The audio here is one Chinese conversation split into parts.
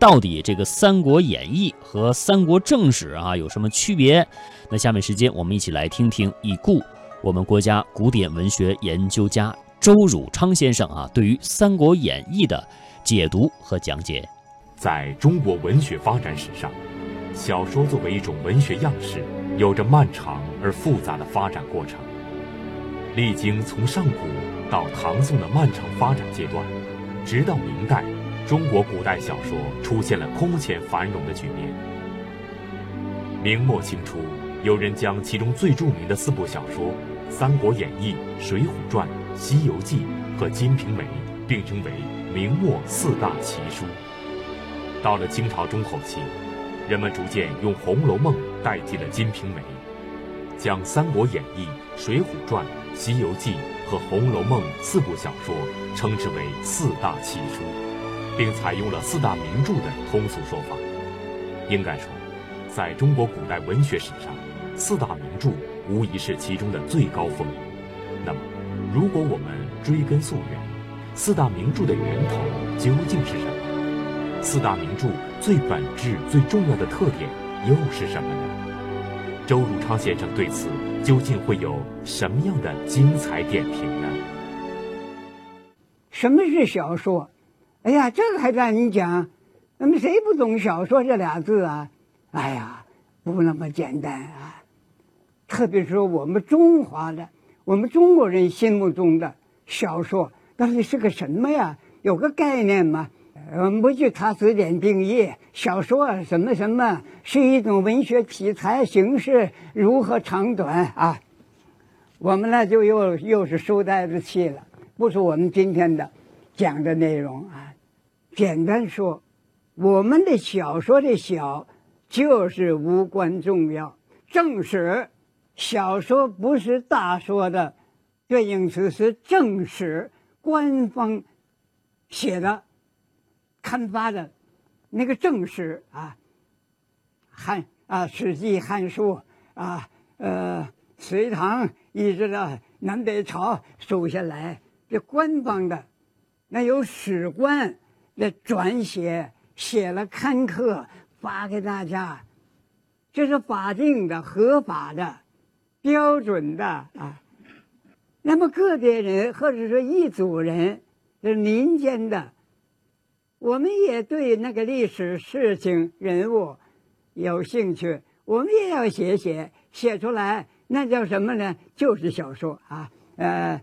到底这个《三国演义》和《三国正史》啊有什么区别？那下面时间我们一起来听听已故我们国家古典文学研究家周汝昌先生啊对于《三国演义》的解读和讲解。在中国文学发展史上，小说作为一种文学样式，有着漫长而复杂的发展过程。历经从上古到唐宋的漫长发展阶段，直到明代。中国古代小说出现了空前繁荣的局面。明末清初，有人将其中最著名的四部小说《三国演义》《水浒传》《西游记》和《金瓶梅》并称为明末四大奇书。到了清朝中后期，人们逐渐用《红楼梦》代替了《金瓶梅》，将《三国演义》《水浒传》《西游记》和《红楼梦》四部小说称之为四大奇书。并采用了四大名著的通俗说法。应该说，在中国古代文学史上，四大名著无疑是其中的最高峰。那么，如果我们追根溯源，四大名著的源头究竟是什么？四大名著最本质、最重要的特点又是什么呢？周汝昌先生对此究竟会有什么样的精彩点评呢？什么是小说？哎呀，这个还让你讲？那么谁不懂“小说”这俩字啊？哎呀，不那么简单啊！特别是我们中华的，我们中国人心目中的小说到底是个什么呀？有个概念吗？我们不去查字典定义，小说什么什么是一种文学题材形式，如何长短啊？我们呢就又又是书呆子气了，不是我们今天的讲的内容啊。简单说，我们的小说的“小”就是无关重要。正史小说不是大说的。对应词，是正史官方写的。刊发的。那个正史啊，汉啊《史记》《汉书》啊，呃，隋唐一直到南北朝数下来，这官方的，那有史官。那转写写了刊刻发给大家，这是法定的、合法的、标准的啊。那么个别人或者说一组人，是民间的，我们也对那个历史事情人物有兴趣，我们也要写写写出来，那叫什么呢？就是小说啊。呃，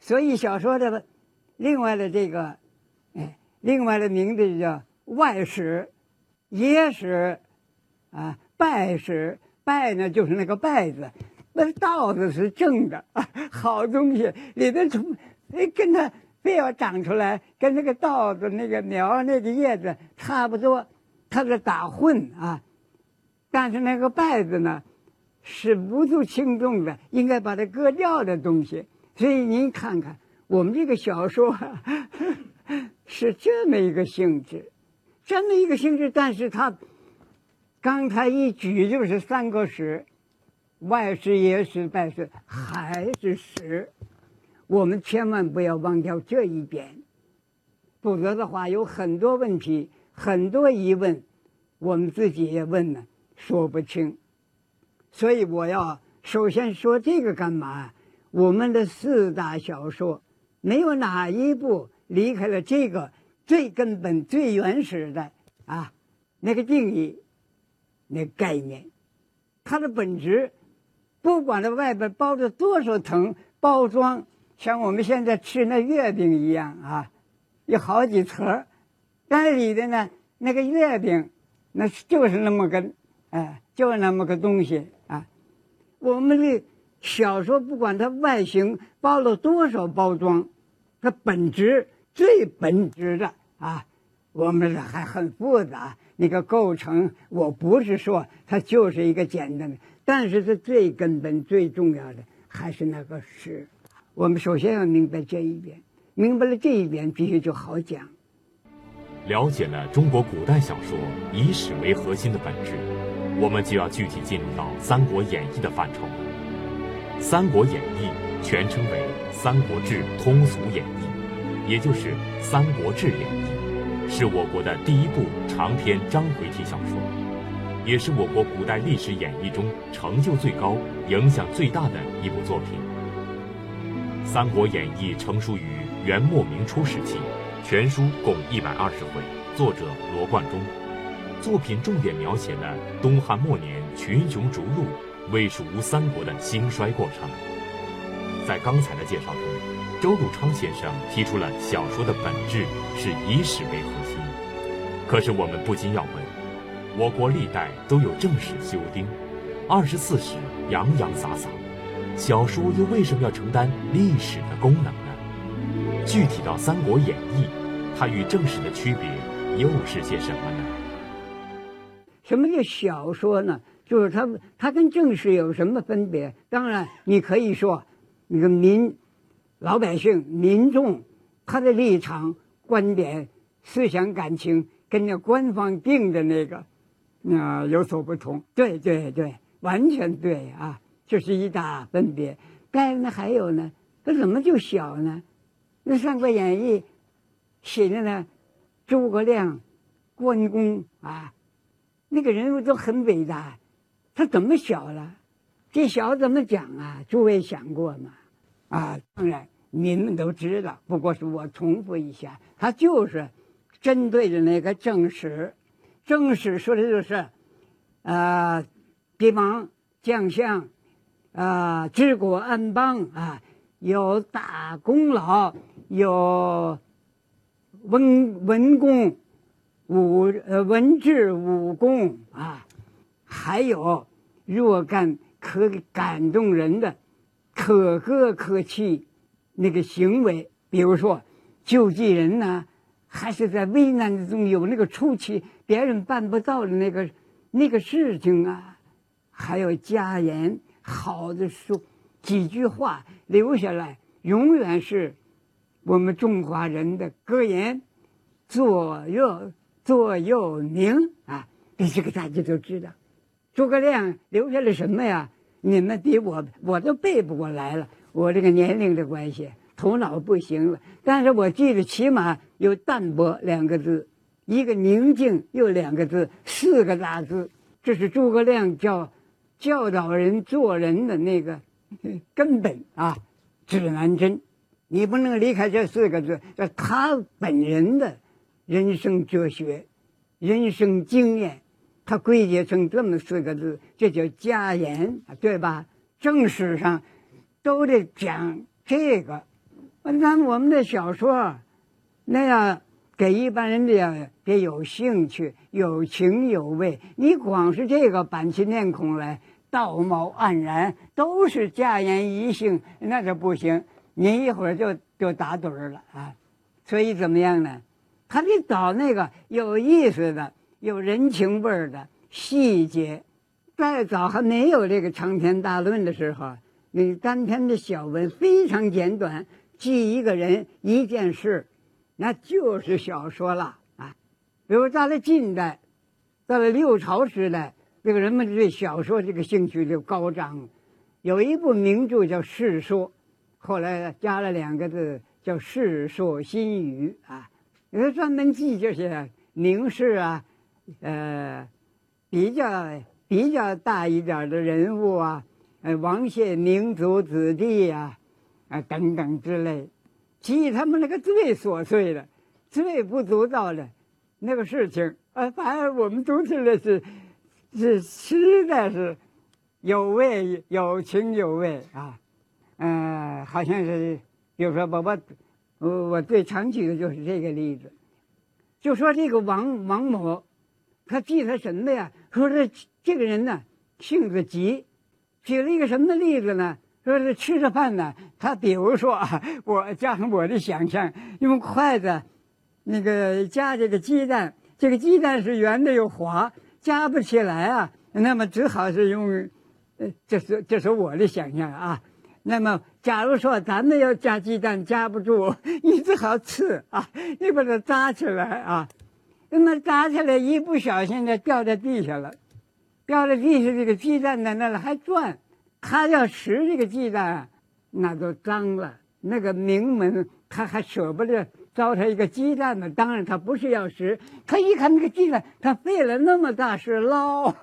所以小说的另外的这个。哎另外的名字叫外史、野史，啊，拜史。拜呢就是那个拜字，那稻子是正的，好东西里头从哎跟它非要长出来，跟那个稻子那个苗那个叶子差不多，它是打混啊。但是那个拜字呢，是无足轻重的，应该把它割掉的东西。所以您看看我们这个小说。是这么一个性质，这么一个性质，但是他刚才一举就是三个史，外史、野史、拜史，还是史。我们千万不要忘掉这一点，否则的话有很多问题、很多疑问，我们自己也问呢，说不清。所以我要首先说这个干嘛？我们的四大小说没有哪一部。离开了这个最根本、最原始的啊那个定义、那概念，它的本质，不管它外边包着多少层包装，像我们现在吃那月饼一样啊，有好几层，但里的呢那个月饼，那就是那么个哎，就那么个东西啊。我们的小说不管它外形包了多少包装，它本质。最本质的啊，我们还很复杂。那个构成，我不是说它就是一个简单的，但是它最根本、最重要的还是那个史。我们首先要明白这一点，明白了这一点，必须就好讲。了解了中国古代小说以史为核心的本质，我们就要具体进入到《三国演义》的范畴。《三国演义》全称为《三国志通俗演义》。也就是《三国志演义》，是我国的第一部长篇章回体小说，也是我国古代历史演义中成就最高、影响最大的一部作品。《三国演义》成书于元末明初时期，全书共一百二十回，作者罗贯中。作品重点描写了东汉末年群雄逐鹿、魏蜀吴三国的兴衰过程。在刚才的介绍中，周汝昌先生提出了小说的本质是以史为核心。可是我们不禁要问：我国历代都有正史修订，二十四史洋洋洒洒，小说又为什么要承担历史的功能呢？具体到《三国演义》，它与正史的区别又是些什么呢？什么叫小说呢？就是它，它跟正史有什么分别？当然，你可以说，那个民、老百姓、民众，他的立场、观点、思想、感情，跟那官方定的那个，那有所不同。对对对，完全对啊，这是一大分别。但是呢，还有呢，它怎么就小呢？那《三国演义》写的呢，诸葛亮、关公啊。那个人物都很伟大，他怎么小了？这小怎么讲啊？诸位想过吗？啊，当然，您们都知道。不过是我重复一下，他就是针对着那个正史。正史说的就是，啊，帝王将相，啊，治国安邦啊，有大功劳，有文文功。武呃文治武功啊，还有若干可感动人的、可歌可泣那个行为，比如说救济人呢，还是在危难之中有那个出奇别人办不到的那个那个事情啊，还有家言好的说几句话留下来，永远是我们中华人的格言，左右。座右铭啊，这个大家都知道。诸葛亮留下了什么呀？你们比我我都背不过来了。我这个年龄的关系，头脑不行了。但是我记得起码有淡泊两个字，一个宁静又两个字，四个大字。这是诸葛亮教教导人做人的那个 根本啊，指南针。你不能离开这四个字，这他本人的。人生哲学、人生经验，它归结成这么四个字，这叫家言，对吧？正史上都得讲这个。那我们的小说，那样给一般人的得有兴趣、有情有味。你光是这个板起面孔来，道貌岸然，都是家言一性，那就不行。你一会儿就就打盹儿了啊！所以怎么样呢？他得找那个有意思的、有人情味儿的细节。再早还没有这个长篇大论的时候，那单篇的小文非常简短，记一个人、一件事，那就是小说了啊。比如到了近代，到了六朝时代，这个人们对小说这个兴趣就高涨。有一部名著叫《世说》，后来加了两个字叫《世说新语》啊。有专门记这些名士啊，呃，比较比较大一点的人物啊，呃，王谢明族子弟呀，啊等等之类，记他们那个最琐碎的、最不足道的那个事情啊，反而我们读起来是是实在是有味、有情有味啊，嗯，好像是，比如说我。我我最常举的就是这个例子，就说这个王王某，他记他什么呀？说这这个人呢性子急，举了一个什么的例子呢？说是吃着饭呢，他比如说啊，我加上我的想象，用筷子那个夹这个鸡蛋，这个鸡蛋是圆的又滑，夹不起来啊，那么只好是用，呃，这是这是我的想象啊。那么，假如说咱们要夹鸡蛋夹不住，你只好吃啊，你把它扎起来啊，那么扎起来一不小心呢掉在地下了，掉在地下这个鸡蛋在那里还转，他要吃这个鸡蛋，那就脏了，那个名门他还舍不得糟蹋一个鸡蛋呢？当然他不是要拾，他一看那个鸡蛋，他费了那么大事捞，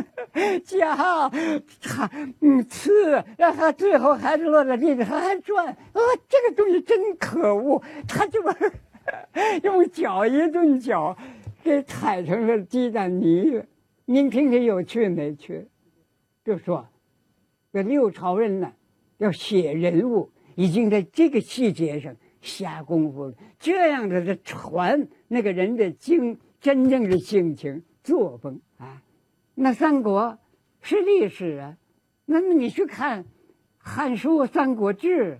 夹，他嗯刺，让他最后还是落在地上，他还转，啊，这个东西真可恶，他就把 用脚一顿脚，给踩成了鸡蛋泥。您听听有趣没趣？就说，这六朝人呢，要写人物，已经在这个细节上下功夫了。这样子的传那个人的经真正的性情作风啊。那三国是历史啊，那么你去看《汉书》《三国志》，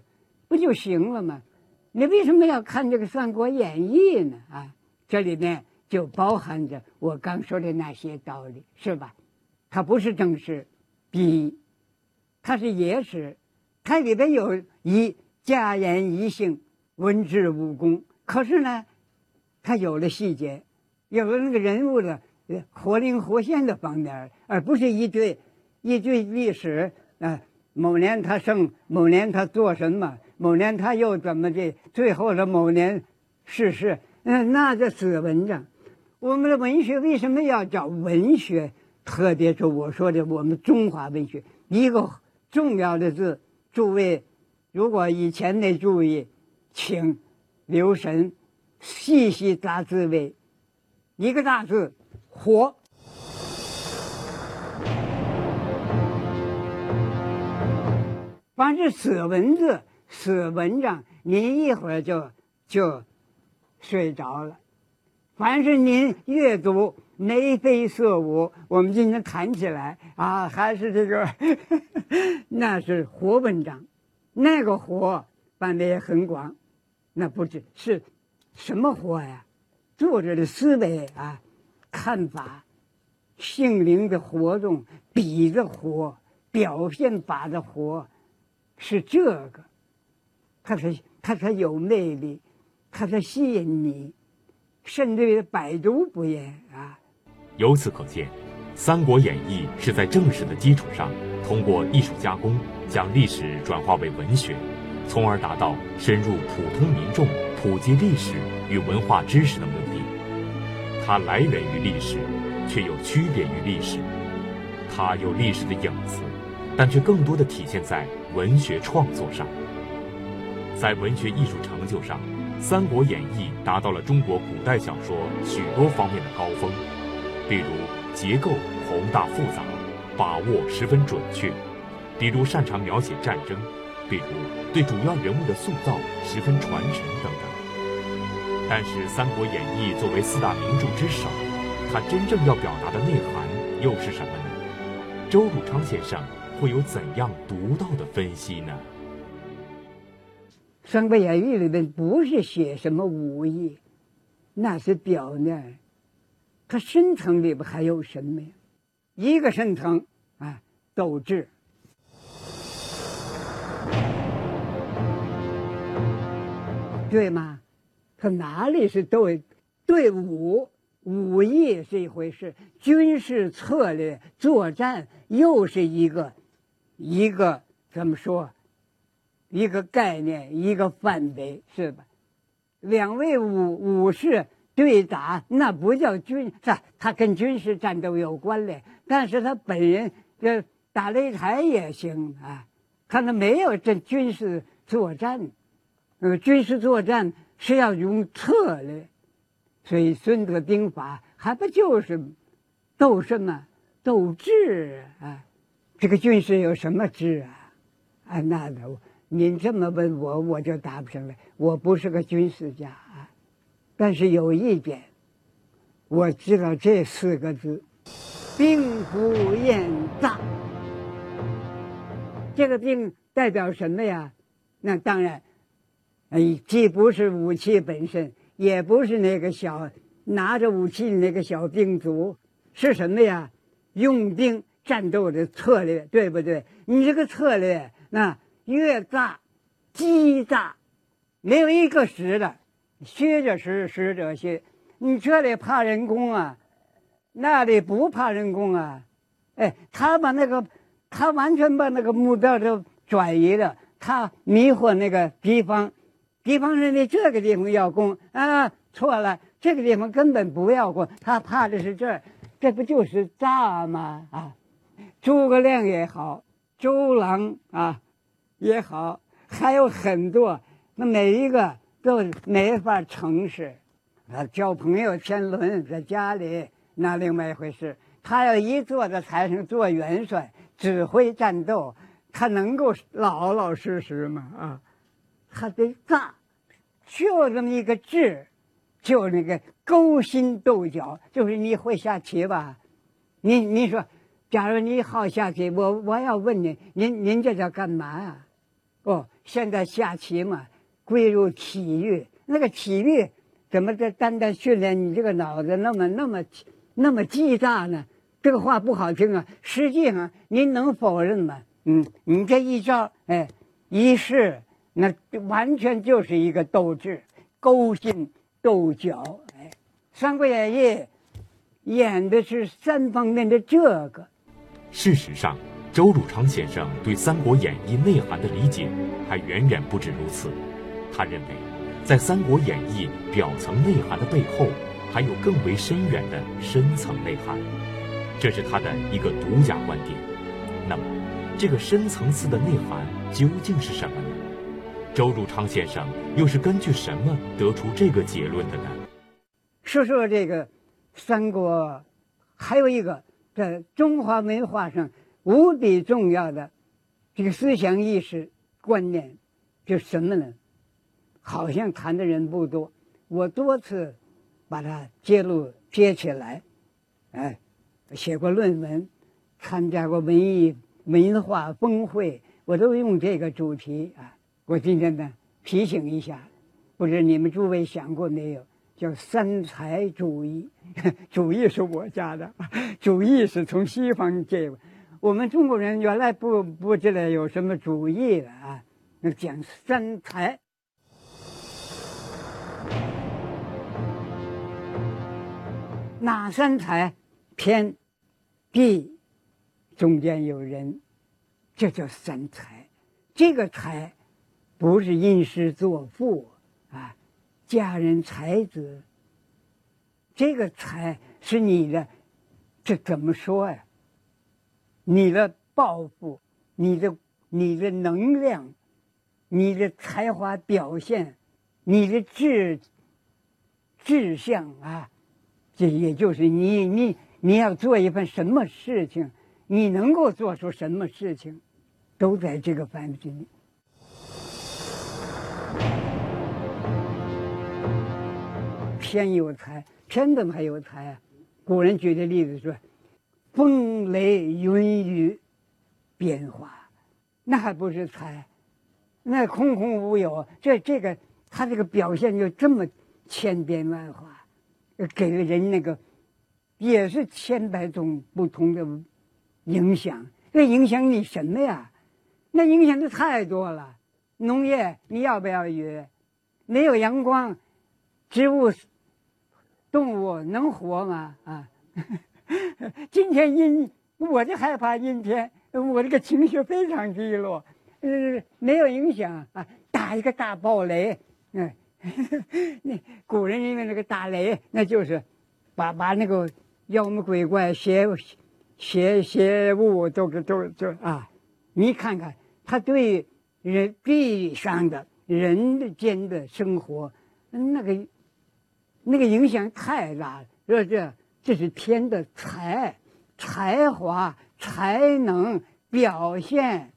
不就行了吗？你为什么要看这个《三国演义》呢？啊，这里面就包含着我刚说的那些道理，是吧？它不是正史。一，它是野史，它里边有一家言一行、文治武功，可是呢，它有了细节，有了那个人物的活灵活现的方面，而不是一堆一堆历史啊。某年他生，某年他做什么，某年他又怎么的，最后的某年逝世，嗯，那叫死文章。我们的文学为什么要叫文学？特别是我说的，我们中华文学一个重要的字，诸位如果以前没注意，请留神细细大字为。一个大字“活”，凡是死文字、死文章，您一会儿就就睡着了；凡是您阅读。眉飞色舞，我们今天谈起来啊，还是这个，那是活文章，那个活范围也很广，那不止是，什么活呀？作者的思维啊，看法，性灵的活动，笔的活，表现法的活，是这个，它才它才有魅力，它才吸引你，甚至于百读不厌啊。由此可见，《三国演义》是在正史的基础上，通过艺术加工，将历史转化为文学，从而达到深入普通民众、普及历史与文化知识的目的。它来源于历史，却又区别于历史；它有历史的影子，但却更多的体现在文学创作上。在文学艺术成就上，《三国演义》达到了中国古代小说许多方面的高峰。比如结构宏大复杂，把握十分准确；比如擅长描写战争；比如对主要人物的塑造十分传神等等。但是《三国演义》作为四大名著之首，它真正要表达的内涵又是什么呢？周汝昌先生会有怎样独到的分析呢？《三国演义》里面不是写什么武艺，那是表面。它深层里边还有什么呀？一个深层啊，斗志，对吗？它哪里是对？对武武艺是一回事，军事策略作战又是一个一个怎么说？一个概念，一个范围，是吧？两位武武士。对打那不叫军，是他跟军事战斗有关联，但是他本人这打擂台也行啊。看他那没有这军事作战，呃，军事作战是要用策略，所以《孙子兵法》还不就是斗什么斗智啊？这个军事有什么智啊？啊，那的，您这么问我，我就答不上来。我不是个军事家啊。但是有一点，我知道这四个字“兵不厌诈”。这个“兵”代表什么呀？那当然，哎，既不是武器本身，也不是那个小拿着武器那个小兵卒，是什么呀？用兵战斗的策略，对不对？你这个策略，那越诈、激诈，没有一个实的。虚者实，实者虚。你这里怕人工啊，那里不怕人工啊。哎，他把那个，他完全把那个目标都转移了。他迷惑那个敌方，敌方认为这个地方要攻啊，错了，这个地方根本不要攻，他怕的是这儿，这不就是诈吗？啊，诸葛亮也好，周郎啊也好，还有很多，那每一个都没法诚实。啊交朋友天伦，在家里那另外一回事。他要一坐在台上做元帅，指挥战斗，他能够老老实实吗？啊，他得炸，就这么一个志，就那个勾心斗角。就是你会下棋吧？你你说，假如你好下棋，我我要问你，您您这叫干嘛呀？哦，现在下棋嘛，归入体育。那个体育怎么这单单训练你这个脑子那么那么那么记大呢？这个话不好听啊，实际上您能否认吗？嗯，你这一招，哎，一试，那完全就是一个斗智、勾心斗角。哎，《三国演义》演的是三方面的这个。事实上，周汝昌先生对《三国演义》内涵的理解还远远不止如此。他认为，在《三国演义》表层内涵的背后，还有更为深远的深层内涵。这是他的一个独家观点。那么，这个深层次的内涵究竟是什么呢？周汝昌先生又是根据什么得出这个结论的呢？说说这个三国，还有一个在中华文化上无比重要的这个思想意识观念，就是什么呢？好像谈的人不多，我多次把它揭露揭起来，哎。写过论文，参加过文艺文化峰会，我都用这个主题啊。我今天呢提醒一下，不知你们诸位想过没有？叫三才主义，主义是我家的，主义是从西方借。我们中国人原来不不知道有什么主义的啊，那讲三才，哪三才？天、地中间有人，这叫三才。这个才不是吟诗作赋啊，佳人才子。这个才是你的，这怎么说呀？你的抱负，你的你的能量，你的才华表现，你的志志向啊，这也就是你你。你要做一份什么事情，你能够做出什么事情，都在这个范围内。天有才，天怎么还有才啊？古人举的例子说：“风雷云雨变化，那还不是才？那空空无有。这这个他这个表现就这么千变万化，给了人那个。”也是千百种不同的影响，这影响你什么呀？那影响的太多了。农业你要不要雨？没有阳光，植物、动物能活吗？啊！今天阴，我就害怕阴天，我这个情绪非常低落。呃，没有影响啊！打一个大暴雷，嗯，那古人因为那个打雷，那就是把把那个。妖魔鬼怪、邪邪邪物都给都都啊！你看看，他对人地上的人间的生活，那个那个影响太大了。说这这是天的才才华才能表现，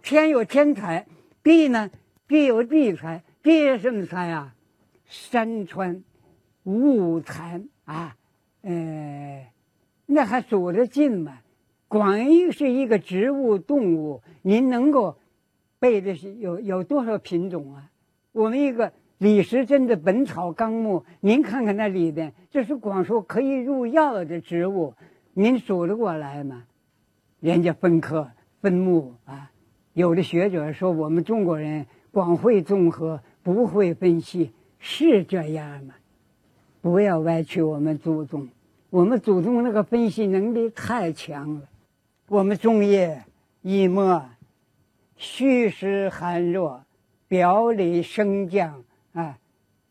天有天才，地呢地有地才。地什么才啊？山川物产啊，呃，那还数得尽吗？光一是一个植物动物，您能够背的是有有多少品种啊？我们一个李时珍的《本草纲目》，您看看那里边，这是光说可以入药的植物，您数得过来吗？人家分科分目啊，有的学者说我们中国人光会综合。不会分析是这样吗？不要歪曲我们祖宗，我们祖宗那个分析能力太强了。我们中医一末，虚实寒弱，表里升降啊，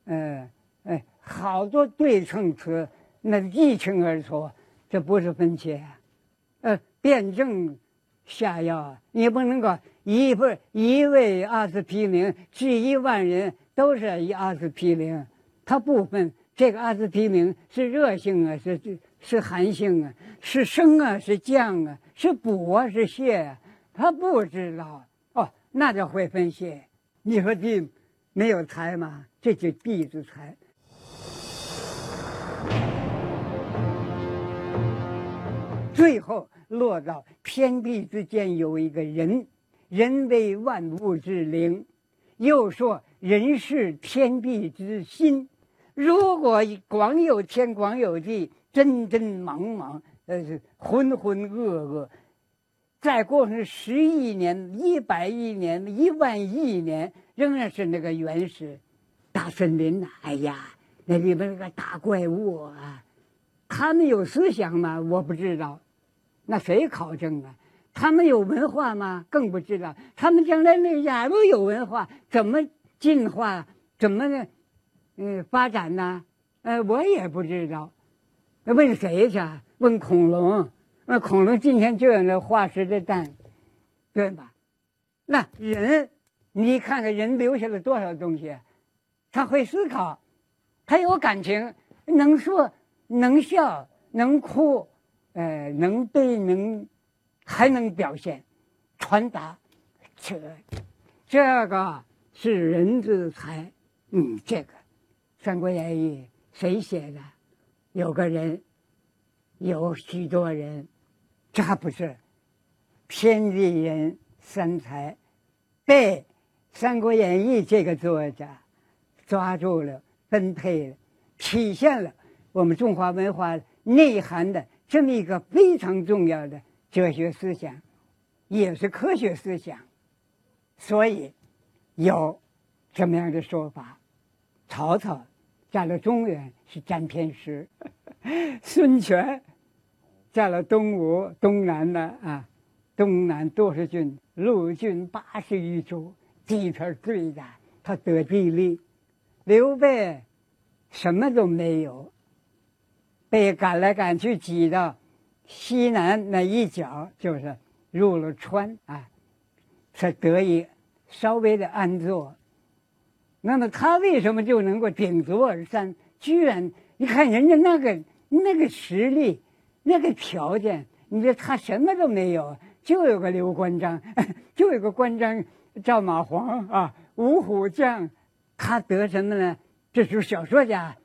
嗯哎，好多对称词，那一清二楚，这不是分切，呃，辩证下药，你不能够一不一味阿司匹林治一万人都是一阿司匹林，它不分这个阿司匹林是热性啊，是是寒性啊，是升啊，是降啊，是补啊，是泻啊。他不知道哦，那叫会分析。你说对吗没有才嘛？这就地之才。最后落到天地之间有一个人，人为万物之灵，又说人是天地之心。如果光有天，光有地，真真茫茫，呃，是浑浑噩噩。再过上十亿年、一百亿年、一万亿年，仍然是那个原始大森林呐！哎呀，那里边那个大怪物啊，他们有思想吗？我不知道，那谁考证啊？他们有文化吗？更不知道。他们将来那假如有文化，怎么进化？怎么呢？嗯，发展呢？呃，我也不知道。问谁去？问恐龙。那恐龙今天就有那化石的蛋，对吧？那人，你看看人留下了多少东西？他会思考，他有感情，能说，能笑，能哭，呃，能背，能还能表现，传达，这，这个是人之才。嗯，这个《三国演义》谁写的？有个人，有许多人。这还不是天地人三才被《三国演义》这个作家抓住了、分配了，体现了我们中华文化内涵的这么一个非常重要的哲学思想，也是科学思想。所以有这么样的说法：曹操占了中原是占天师，孙权。占了东吴、东南的啊，东南多少郡，陆军八十余州，地盘最大，他得地利。刘备什么都没有，被赶来赶去挤到西南那一角，就是入了川啊，才得以稍微的安坐。那么他为什么就能够鼎足而山？居然你看人家那个那个实力。那个条件，你说他什么都没有，就有个刘关张，就有个关张赵马黄啊，五虎将，他得什么呢？这是小说家